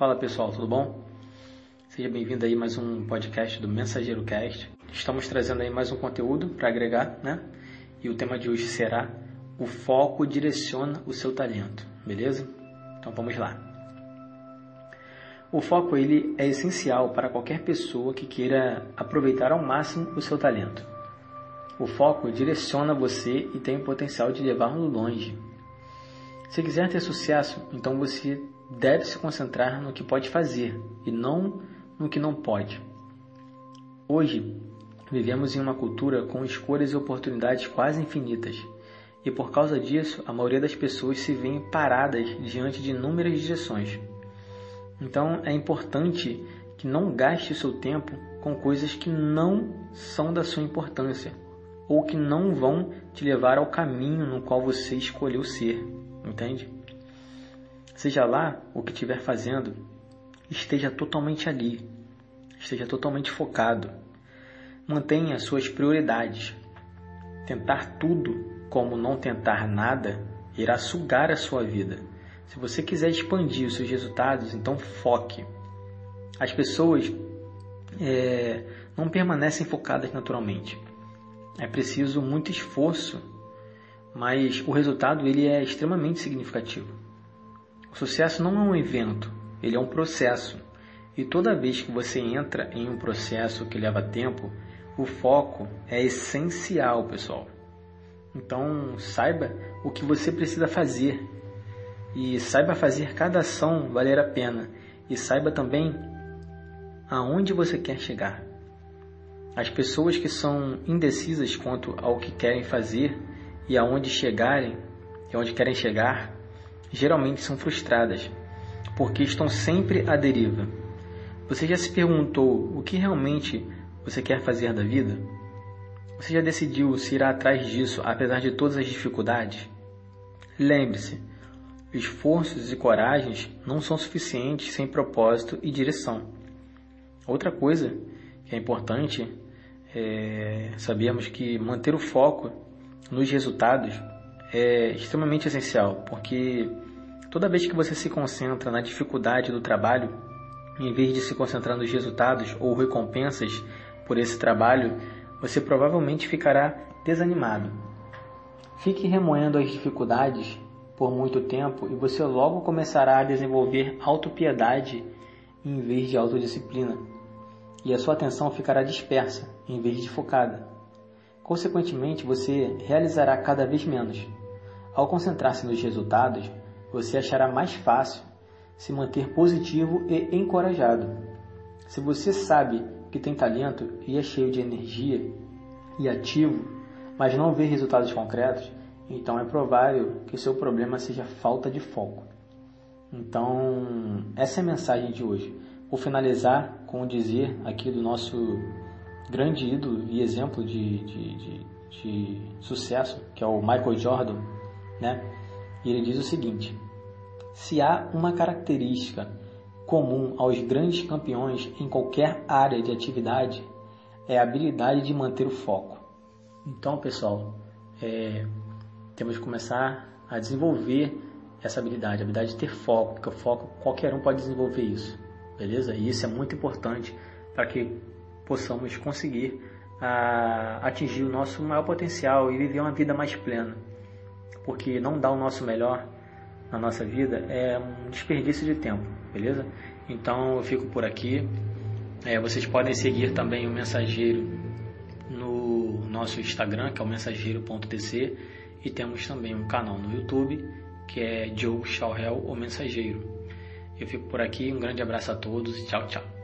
Fala pessoal, tudo bom? Seja bem-vindo aí mais um podcast do Mensageiro Cast. Estamos trazendo aí mais um conteúdo para agregar, né? E o tema de hoje será o foco direciona o seu talento, beleza? Então vamos lá. O foco ele é essencial para qualquer pessoa que queira aproveitar ao máximo o seu talento. O foco direciona você e tem o potencial de levá-lo longe. Se quiser ter sucesso, então você deve se concentrar no que pode fazer e não no que não pode. Hoje, vivemos em uma cultura com escolhas e oportunidades quase infinitas, e por causa disso, a maioria das pessoas se vê paradas diante de inúmeras direções. Então, é importante que não gaste seu tempo com coisas que não são da sua importância ou que não vão te levar ao caminho no qual você escolheu ser, entende? Seja lá o que estiver fazendo, esteja totalmente ali, esteja totalmente focado. Mantenha suas prioridades. Tentar tudo como não tentar nada irá sugar a sua vida. Se você quiser expandir os seus resultados, então foque. As pessoas é, não permanecem focadas naturalmente. É preciso muito esforço, mas o resultado ele é extremamente significativo. O sucesso não é um evento, ele é um processo. E toda vez que você entra em um processo que leva tempo, o foco é essencial, pessoal. Então, saiba o que você precisa fazer e saiba fazer cada ação valer a pena e saiba também aonde você quer chegar. As pessoas que são indecisas quanto ao que querem fazer e aonde chegarem, e onde querem chegar, geralmente são frustradas, porque estão sempre à deriva. Você já se perguntou o que realmente você quer fazer da vida? Você já decidiu se irá atrás disso apesar de todas as dificuldades? Lembre-se, esforços e coragens não são suficientes sem propósito e direção. Outra coisa que é importante é sabermos que manter o foco nos resultados é extremamente essencial, porque toda vez que você se concentra na dificuldade do trabalho, em vez de se concentrar nos resultados ou recompensas por esse trabalho, você provavelmente ficará desanimado. Fique remoendo as dificuldades por muito tempo e você logo começará a desenvolver autopiedade em vez de autodisciplina. E a sua atenção ficará dispersa em vez de focada. Consequentemente, você realizará cada vez menos. Ao concentrar-se nos resultados, você achará mais fácil se manter positivo e encorajado. Se você sabe que tem talento e é cheio de energia e ativo, mas não vê resultados concretos, então é provável que o seu problema seja falta de foco. Então, essa é a mensagem de hoje. Vou finalizar com o dizer aqui do nosso grande ídolo e exemplo de, de, de, de sucesso, que é o Michael Jordan, né? E ele diz o seguinte: se há uma característica comum aos grandes campeões em qualquer área de atividade, é a habilidade de manter o foco. Então, pessoal, é, temos que começar a desenvolver essa habilidade, a habilidade de ter foco, porque o foco qualquer um pode desenvolver isso, beleza? E isso é muito importante para que possamos conseguir a, ah, atingir o nosso maior potencial e viver uma vida mais plena porque não dar o nosso melhor na nossa vida é um desperdício de tempo, beleza? Então eu fico por aqui. É, vocês podem seguir também o Mensageiro no nosso Instagram, que é o mensageiro.tc, e temos também um canal no YouTube, que é Joe Chauhel, o Mensageiro. Eu fico por aqui, um grande abraço a todos e tchau, tchau.